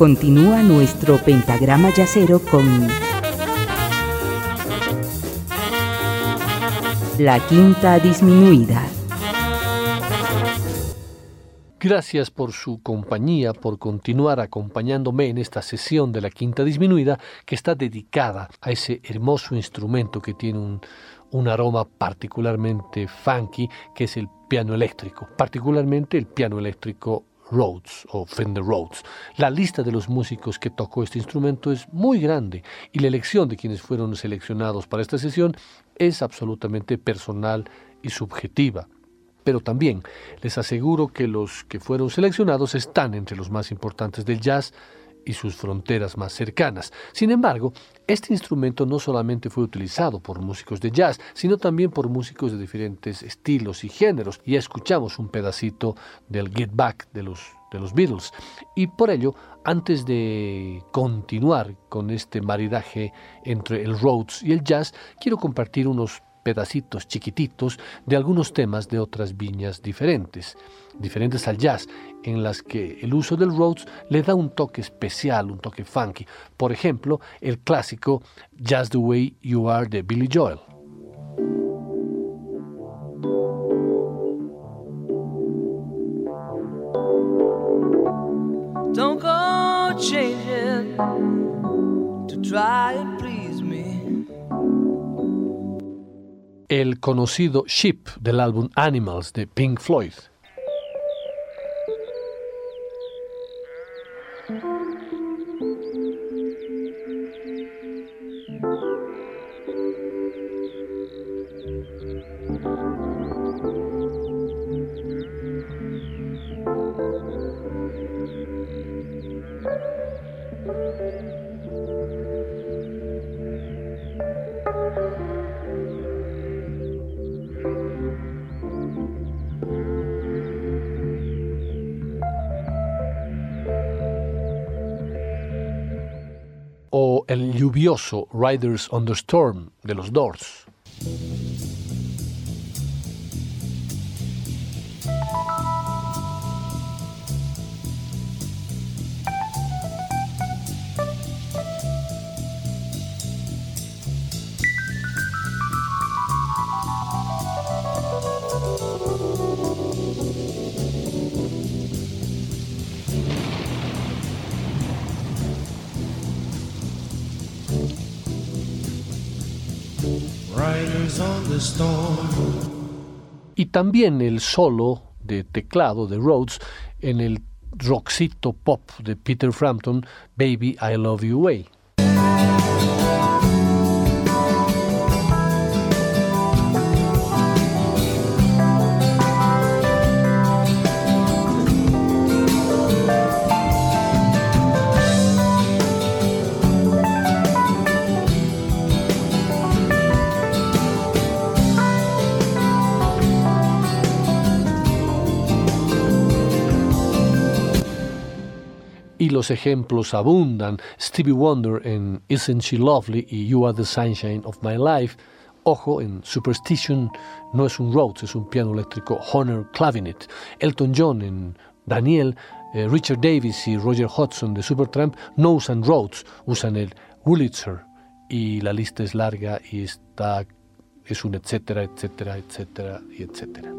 Continúa nuestro pentagrama yacero con la quinta disminuida. Gracias por su compañía, por continuar acompañándome en esta sesión de la quinta disminuida que está dedicada a ese hermoso instrumento que tiene un, un aroma particularmente funky, que es el piano eléctrico, particularmente el piano eléctrico Rhodes o Fender Rhodes. La lista de los músicos que tocó este instrumento es muy grande y la elección de quienes fueron seleccionados para esta sesión es absolutamente personal y subjetiva. Pero también les aseguro que los que fueron seleccionados están entre los más importantes del jazz y sus fronteras más cercanas. Sin embargo, este instrumento no solamente fue utilizado por músicos de jazz, sino también por músicos de diferentes estilos y géneros. Ya escuchamos un pedacito del Get Back de los, de los Beatles. Y por ello, antes de continuar con este maridaje entre el Rhodes y el jazz, quiero compartir unos pedacitos chiquititos de algunos temas de otras viñas diferentes, diferentes al jazz, en las que el uso del Rhodes le da un toque especial, un toque funky. Por ejemplo, el clásico Just the Way You Are de Billy Joel. Don't go changing to try and please El conocido Ship del álbum Animals de Pink Floyd. Lluvioso Riders on the Storm de los Doors. También el solo de teclado de Rhodes en el rockcito pop de Peter Frampton, Baby I Love You Way. Los ejemplos abundan. Stevie Wonder en Isn't She Lovely y You Are the Sunshine of My Life. Ojo, en Superstition no es un Rhodes, es un piano eléctrico Honor Clavinet. Elton John en Daniel, eh, Richard Davis y Roger Hodgson de Supertramp no usan Rhodes, usan el Wurlitzer. Y la lista es larga y está, es un etcétera, etcétera, etcétera y etcétera.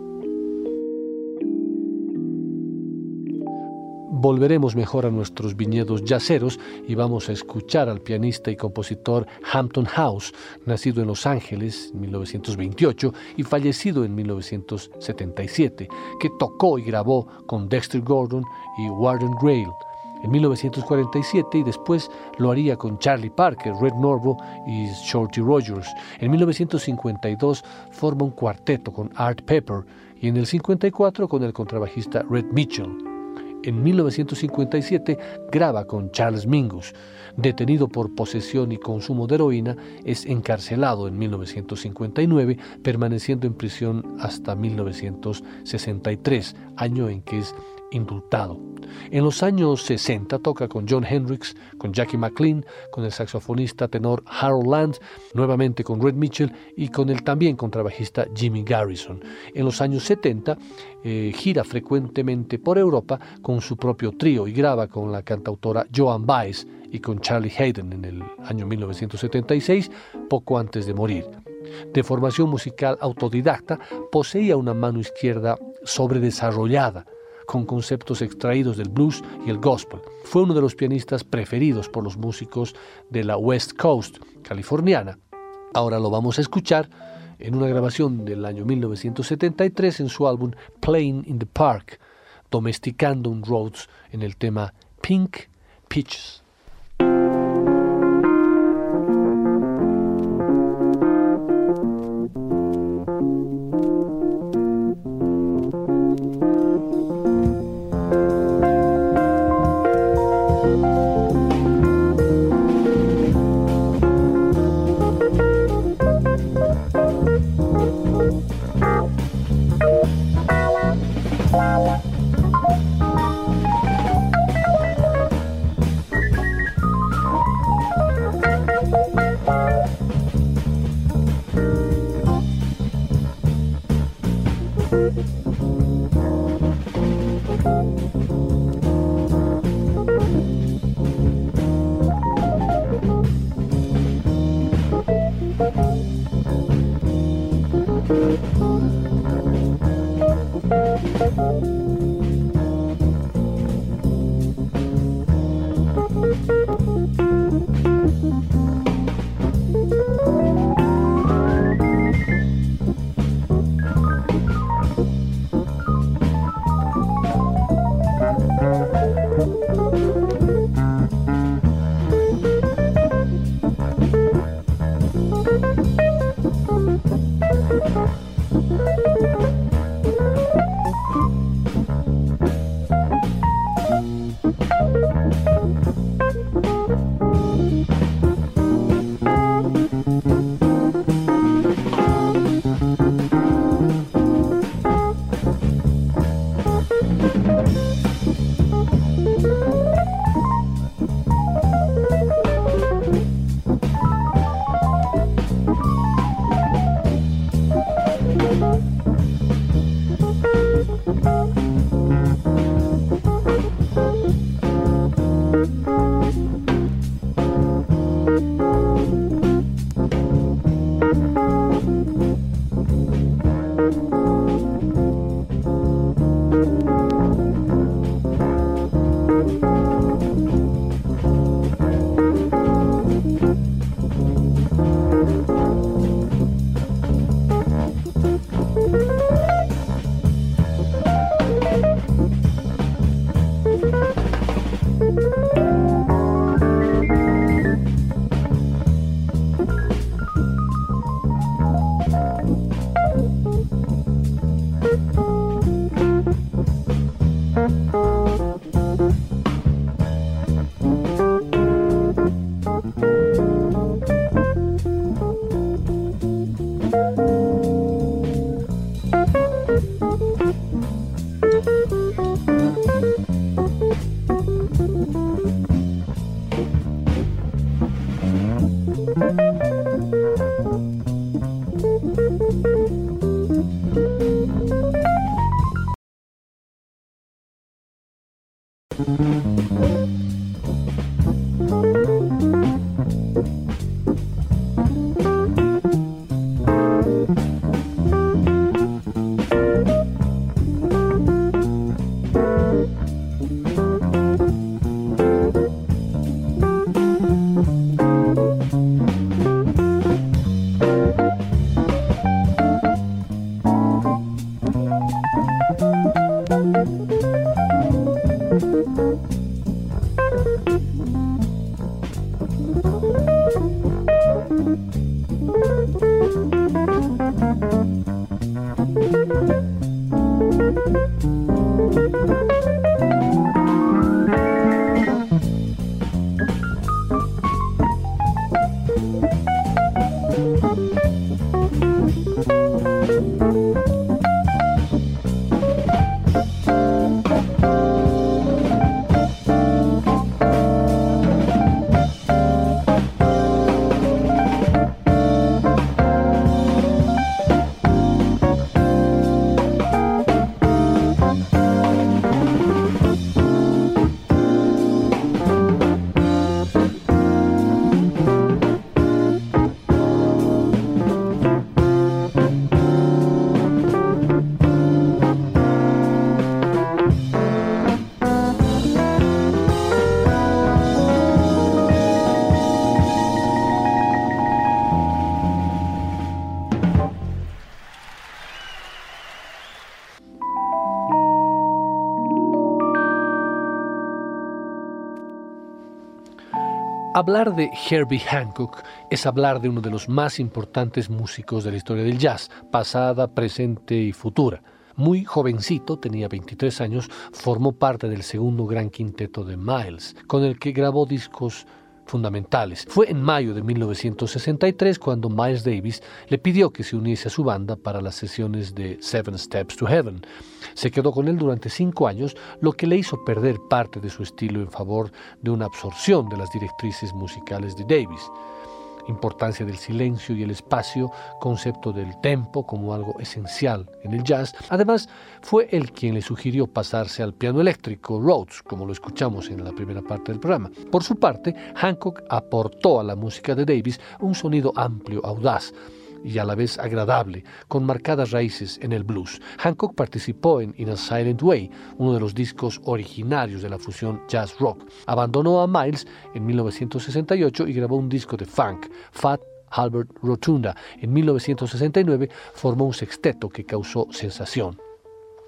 Volveremos mejor a nuestros viñedos yaceros y vamos a escuchar al pianista y compositor Hampton House, nacido en Los Ángeles en 1928 y fallecido en 1977, que tocó y grabó con Dexter Gordon y Warden Grail en 1947 y después lo haría con Charlie Parker, Red Norvo y Shorty Rogers. En 1952 forma un cuarteto con Art Pepper y en el 54 con el contrabajista Red Mitchell en 1957 graba con Charles Mingus. Detenido por posesión y consumo de heroína, es encarcelado en 1959, permaneciendo en prisión hasta 1963, año en que es indultado. En los años 60 toca con John Hendricks, con Jackie McLean, con el saxofonista tenor Harold Land, nuevamente con Red Mitchell y con el también contrabajista Jimmy Garrison. En los años 70 eh, gira frecuentemente por Europa con su propio trío y graba con la cantautora Joan Baez y con Charlie Hayden en el año 1976, poco antes de morir. De formación musical autodidacta, poseía una mano izquierda sobredesarrollada, con conceptos extraídos del blues y el gospel. Fue uno de los pianistas preferidos por los músicos de la West Coast californiana. Ahora lo vamos a escuchar en una grabación del año 1973 en su álbum Playing in the Park, domesticando un Rhodes en el tema Pink Peaches. Hablar de Herbie Hancock es hablar de uno de los más importantes músicos de la historia del jazz, pasada, presente y futura. Muy jovencito, tenía 23 años, formó parte del segundo gran quinteto de Miles, con el que grabó discos fundamentales. Fue en mayo de 1963 cuando Miles Davis le pidió que se uniese a su banda para las sesiones de Seven Steps to Heaven. Se quedó con él durante cinco años, lo que le hizo perder parte de su estilo en favor de una absorción de las directrices musicales de Davis importancia del silencio y el espacio, concepto del tempo como algo esencial en el jazz. Además, fue él quien le sugirió pasarse al piano eléctrico Rhodes, como lo escuchamos en la primera parte del programa. Por su parte, Hancock aportó a la música de Davis un sonido amplio, audaz, y a la vez agradable, con marcadas raíces en el blues. Hancock participó en In a Silent Way, uno de los discos originarios de la fusión jazz rock. Abandonó a Miles en 1968 y grabó un disco de funk, Fat Albert Rotunda. En 1969 formó un sexteto que causó sensación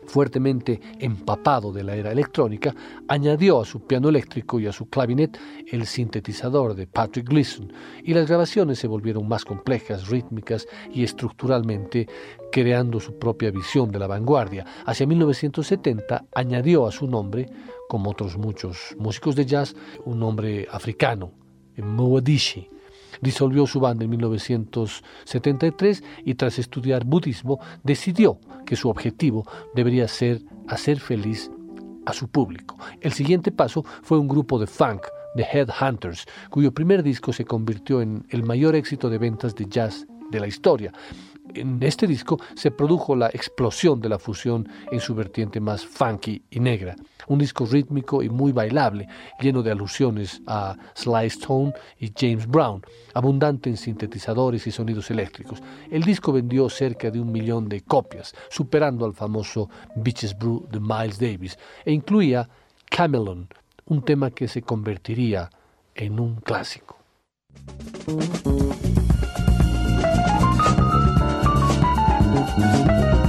fuertemente empapado de la era electrónica, añadió a su piano eléctrico y a su clavinet el sintetizador de Patrick Gleason, y las grabaciones se volvieron más complejas, rítmicas y estructuralmente, creando su propia visión de la vanguardia. Hacia 1970 añadió a su nombre, como otros muchos músicos de jazz, un nombre africano, Moadishi disolvió su banda en 1973 y tras estudiar budismo decidió que su objetivo debería ser hacer feliz a su público. El siguiente paso fue un grupo de funk, The Headhunters, cuyo primer disco se convirtió en el mayor éxito de ventas de jazz de la historia en este disco se produjo la explosión de la fusión en su vertiente más funky y negra. Un disco rítmico y muy bailable, lleno de alusiones a Sly Stone y James Brown, abundante en sintetizadores y sonidos eléctricos. El disco vendió cerca de un millón de copias, superando al famoso Beaches Brew de Miles Davis, e incluía Camelon, un tema que se convertiría en un clásico. Música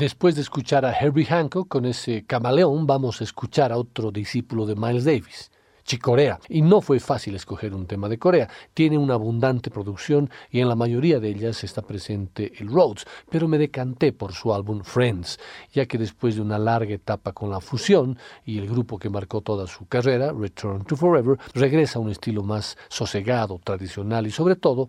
Después de escuchar a Herbie Hancock con ese camaleón, vamos a escuchar a otro discípulo de Miles Davis. Chicorea. Y no fue fácil escoger un tema de Corea. Tiene una abundante producción y en la mayoría de ellas está presente el Rhodes, pero me decanté por su álbum Friends, ya que después de una larga etapa con la fusión y el grupo que marcó toda su carrera, Return to Forever, regresa a un estilo más sosegado, tradicional y sobre todo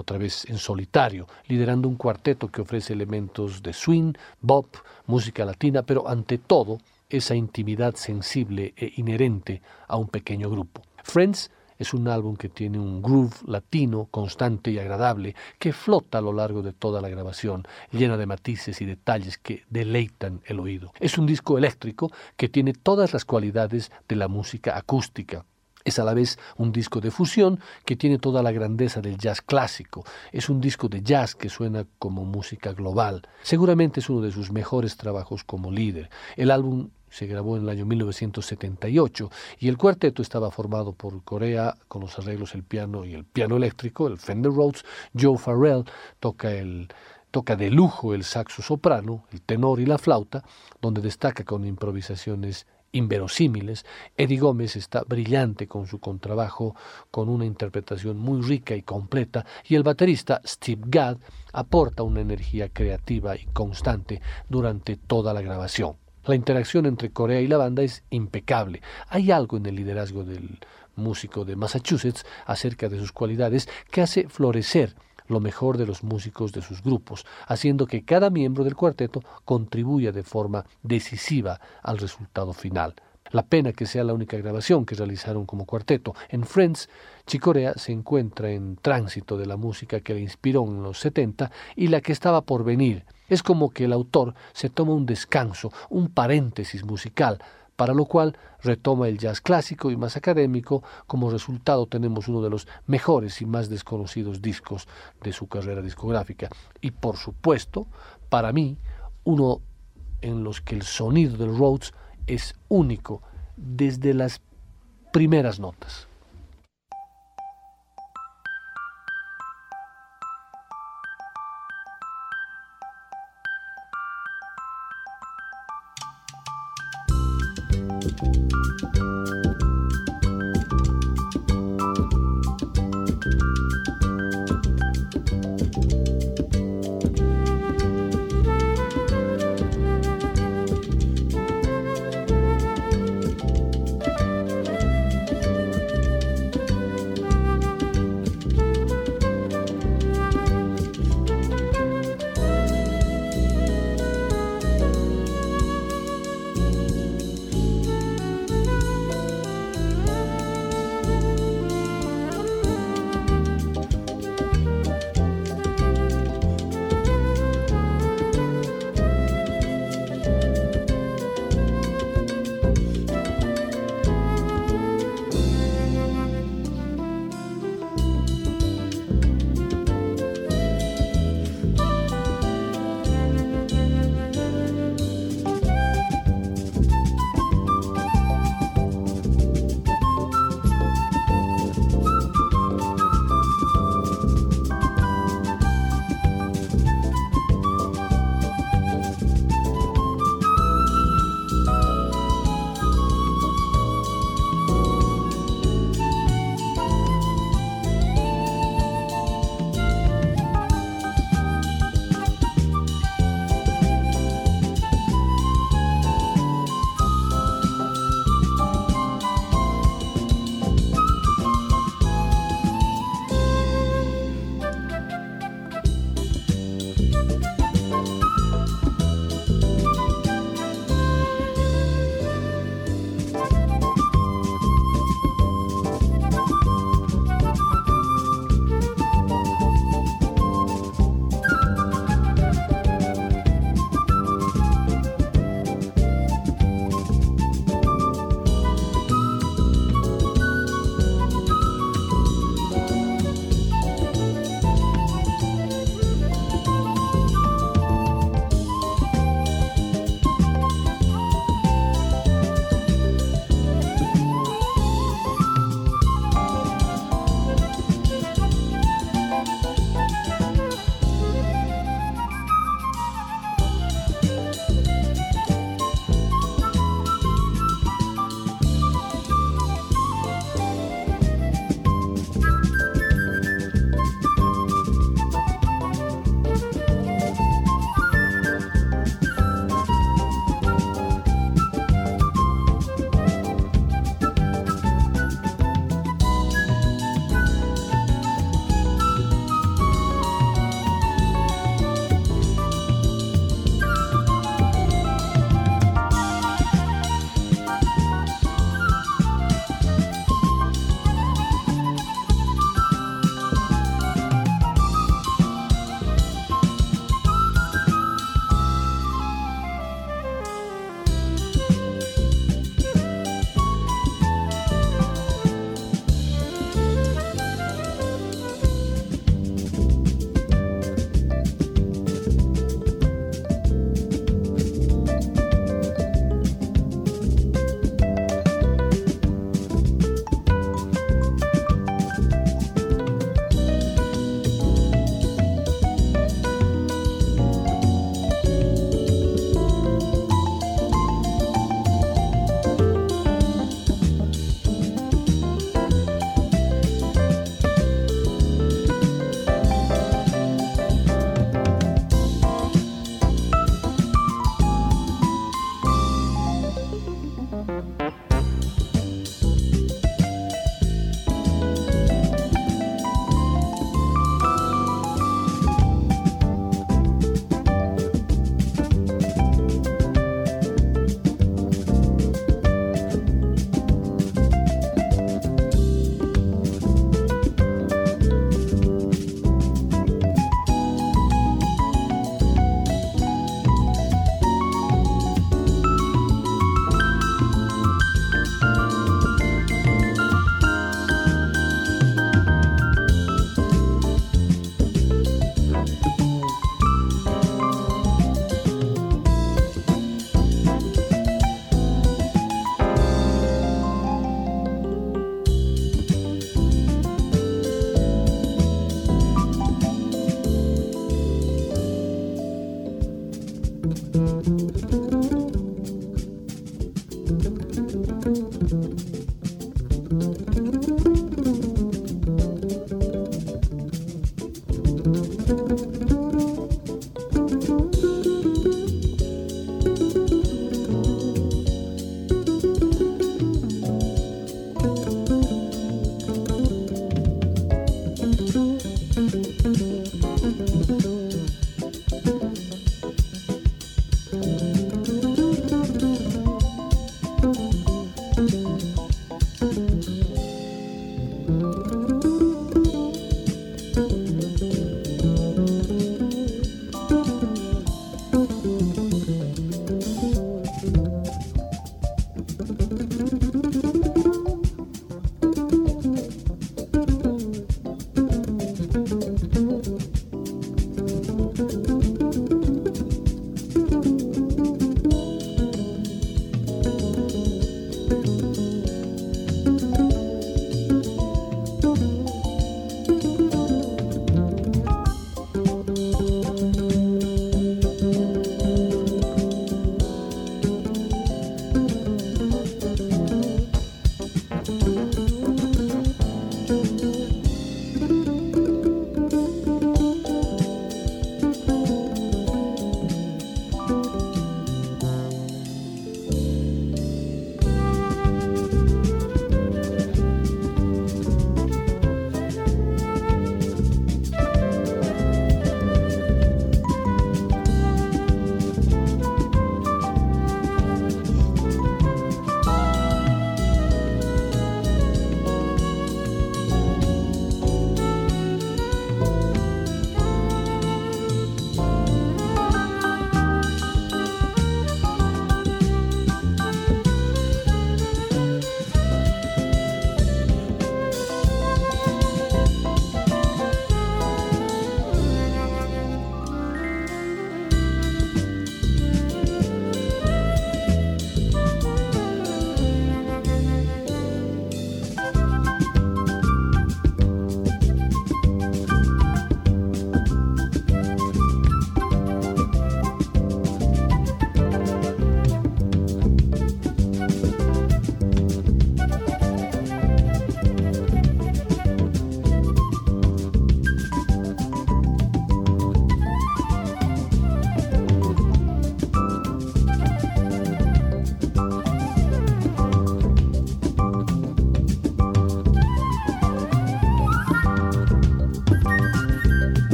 otra vez en solitario, liderando un cuarteto que ofrece elementos de swing, bop, música latina, pero ante todo esa intimidad sensible e inherente a un pequeño grupo. Friends es un álbum que tiene un groove latino constante y agradable que flota a lo largo de toda la grabación, llena de matices y detalles que deleitan el oído. Es un disco eléctrico que tiene todas las cualidades de la música acústica, es a la vez un disco de fusión que tiene toda la grandeza del jazz clásico. Es un disco de jazz que suena como música global. Seguramente es uno de sus mejores trabajos como líder. El álbum se grabó en el año 1978 y el cuarteto estaba formado por Corea con los arreglos el piano y el piano eléctrico, el Fender Rhodes, Joe Farrell toca el toca de lujo el saxo soprano, el tenor y la flauta, donde destaca con improvisaciones inverosímiles. Eddie Gómez está brillante con su contrabajo, con una interpretación muy rica y completa, y el baterista Steve Gadd aporta una energía creativa y constante durante toda la grabación. La interacción entre Corea y la banda es impecable. Hay algo en el liderazgo del músico de Massachusetts acerca de sus cualidades que hace florecer lo mejor de los músicos de sus grupos, haciendo que cada miembro del cuarteto contribuya de forma decisiva al resultado final. La pena que sea la única grabación que realizaron como cuarteto. En Friends, Chicorea se encuentra en tránsito de la música que le inspiró en los 70 y la que estaba por venir. Es como que el autor se toma un descanso, un paréntesis musical, para lo cual retoma el jazz clásico y más académico. Como resultado tenemos uno de los mejores y más desconocidos discos de su carrera discográfica. Y por supuesto, para mí, uno en los que el sonido del Rhodes es único desde las primeras notas. うん。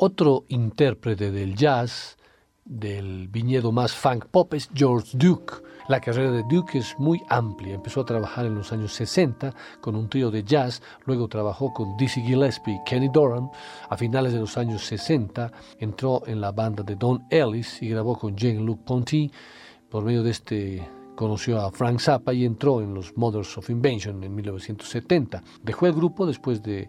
Otro intérprete del jazz, del viñedo más funk pop, es George Duke. La carrera de Duke es muy amplia. Empezó a trabajar en los años 60 con un trío de jazz, luego trabajó con Dizzy Gillespie y Kenny Dorham. A finales de los años 60 entró en la banda de Don Ellis y grabó con Jean-Luc Ponty. Por medio de este conoció a Frank Zappa y entró en los Mothers of Invention en 1970. Dejó el grupo después de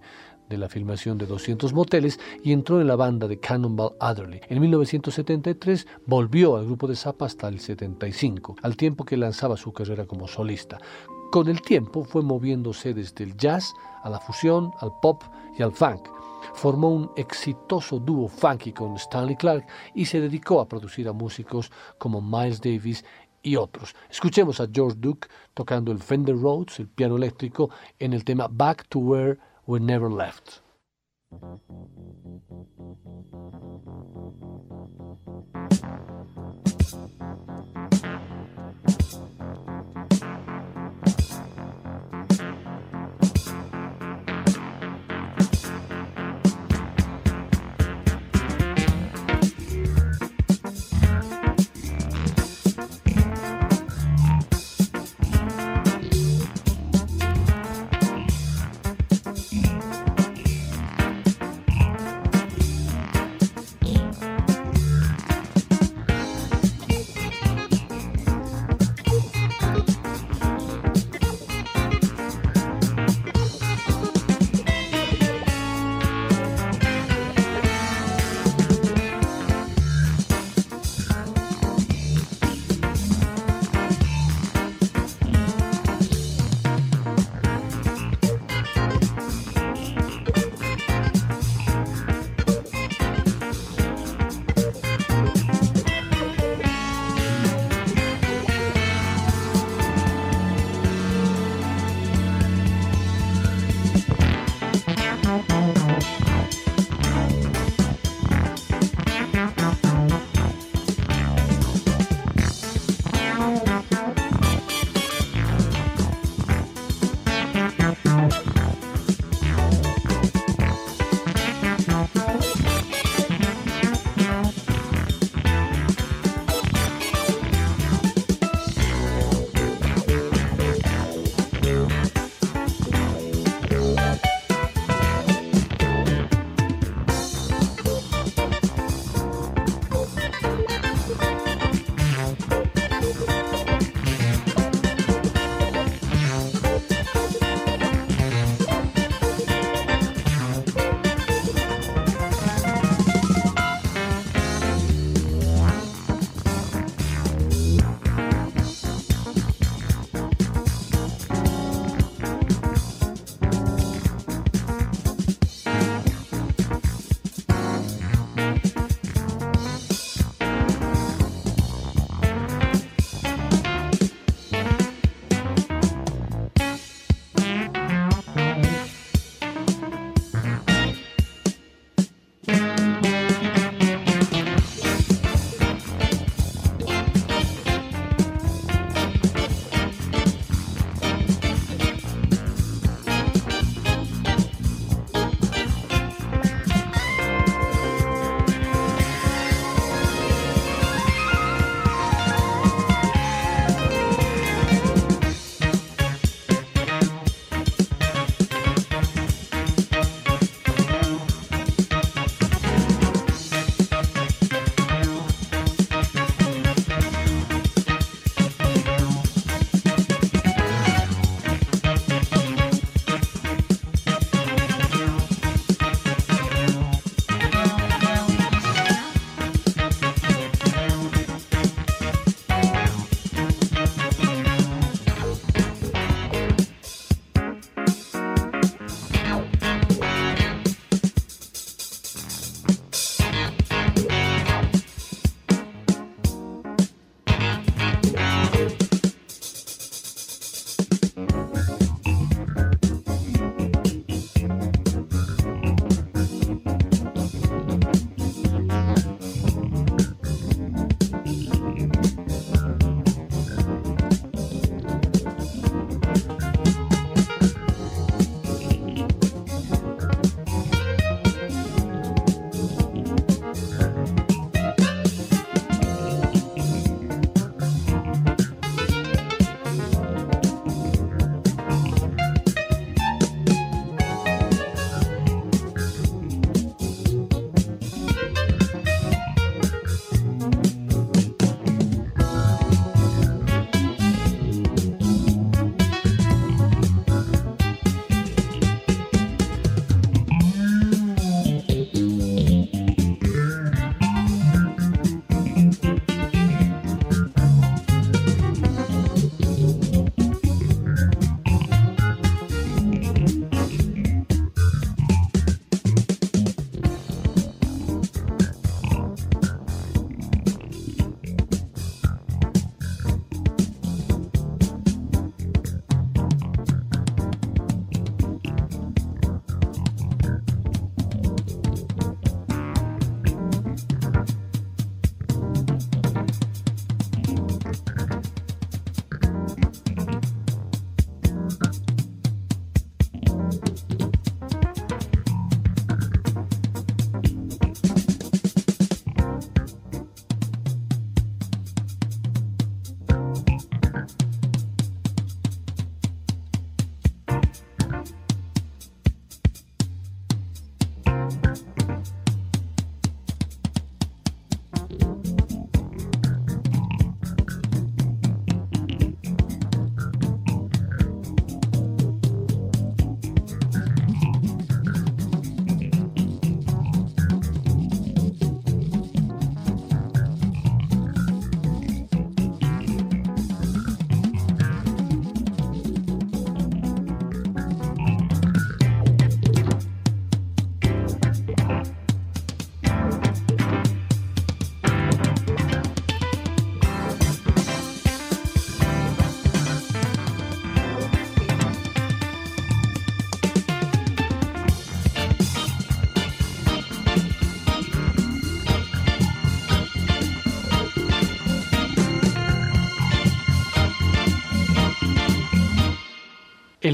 de la filmación de 200 moteles y entró en la banda de Cannonball Adderley. En 1973 volvió al grupo de Zappa hasta el 75, al tiempo que lanzaba su carrera como solista. con el tiempo fue moviéndose desde el jazz a la fusión, al pop y al funk. Formó un exitoso dúo funky con Stanley Clark y se dedicó a producir a músicos como Miles Davis y otros. Escuchemos a George Duke tocando el Fender Rhodes, el piano eléctrico, en el tema Back to Where We Never Left.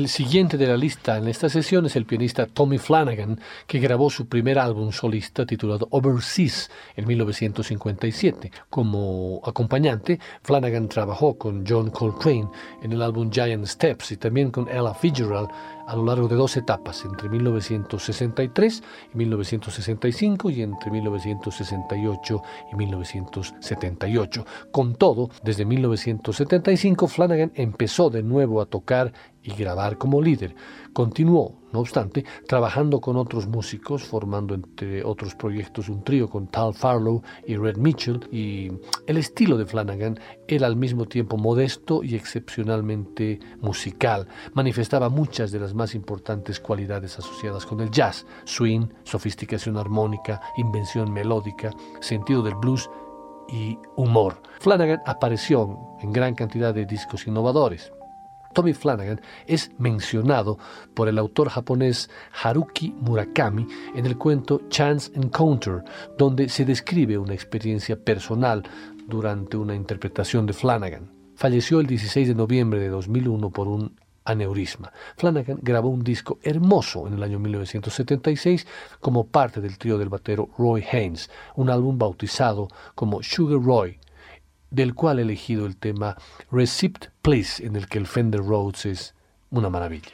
El siguiente de la lista en esta sesión es el pianista Tommy Flanagan, que grabó su primer álbum solista titulado Overseas en 1957. Como acompañante, Flanagan trabajó con John Coltrane en el álbum Giant Steps y también con Ella Fitzgerald a lo largo de dos etapas, entre 1963 y 1965 y entre 1968 y 1978. Con todo, desde 1975 Flanagan empezó de nuevo a tocar y grabar como líder. Continuó, no obstante, trabajando con otros músicos, formando entre otros proyectos un trío con Tal Farlow y Red Mitchell, y el estilo de Flanagan era al mismo tiempo modesto y excepcionalmente musical. Manifestaba muchas de las más importantes cualidades asociadas con el jazz, swing, sofisticación armónica, invención melódica, sentido del blues y humor. Flanagan apareció en gran cantidad de discos innovadores. Tommy Flanagan es mencionado por el autor japonés Haruki Murakami en el cuento Chance Encounter, donde se describe una experiencia personal durante una interpretación de Flanagan. Falleció el 16 de noviembre de 2001 por un aneurisma. Flanagan grabó un disco hermoso en el año 1976 como parte del trío del batero Roy Haynes, un álbum bautizado como Sugar Roy, del cual he elegido el tema Receipt Please, en el que el Fender Rhodes es una maravilla.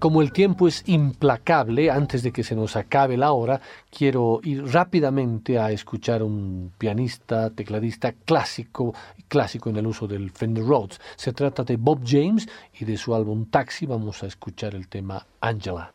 Como el tiempo es implacable, antes de que se nos acabe la hora, quiero ir rápidamente a escuchar un pianista, tecladista clásico, clásico en el uso del Fender Rhodes. Se trata de Bob James y de su álbum Taxi vamos a escuchar el tema Angela.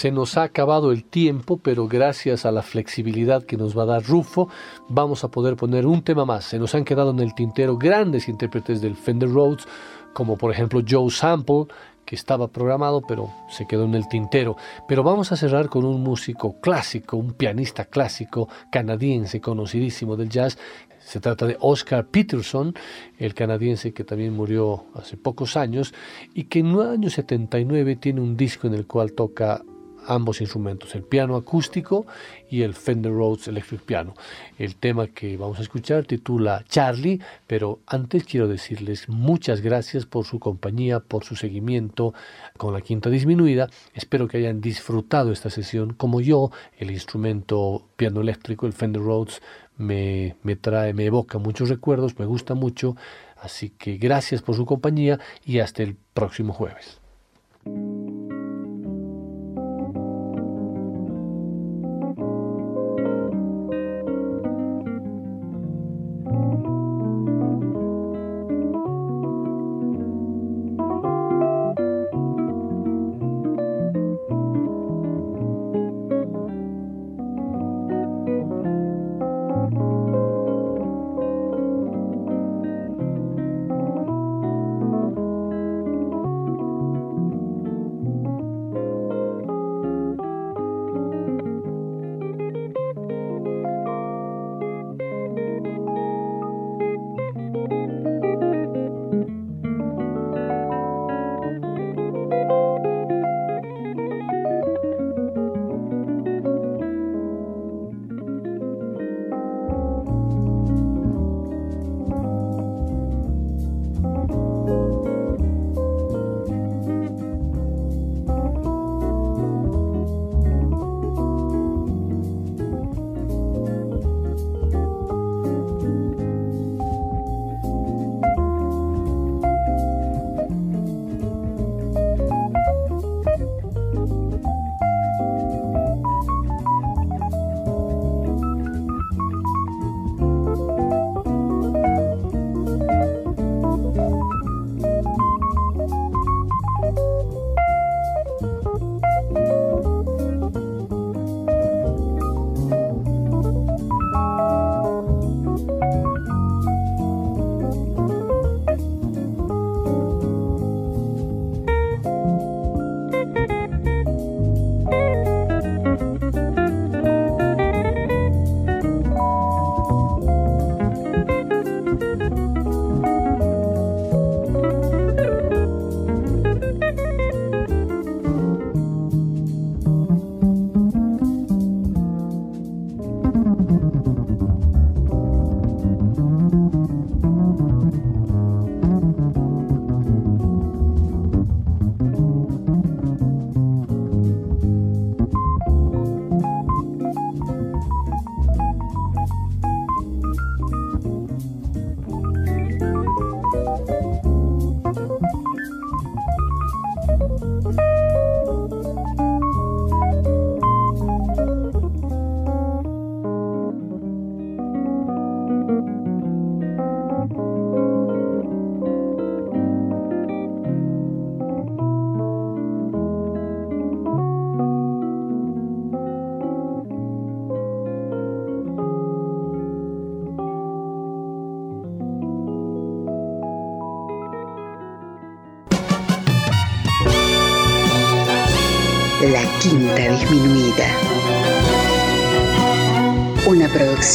Se nos ha acabado el tiempo, pero gracias a la flexibilidad que nos va a dar Rufo, vamos a poder poner un tema más. Se nos han quedado en el tintero grandes intérpretes del Fender Rhodes, como por ejemplo Joe Sample, que estaba programado, pero se quedó en el tintero. Pero vamos a cerrar con un músico clásico, un pianista clásico canadiense conocidísimo del jazz. Se trata de Oscar Peterson, el canadiense que también murió hace pocos años y que en el año 79 tiene un disco en el cual toca ambos instrumentos, el piano acústico y el Fender Rhodes Electric Piano. El tema que vamos a escuchar titula Charlie, pero antes quiero decirles muchas gracias por su compañía, por su seguimiento con la quinta disminuida. Espero que hayan disfrutado esta sesión como yo. El instrumento piano eléctrico, el Fender Rhodes, me, me trae, me evoca muchos recuerdos, me gusta mucho. Así que gracias por su compañía y hasta el próximo jueves.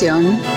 Una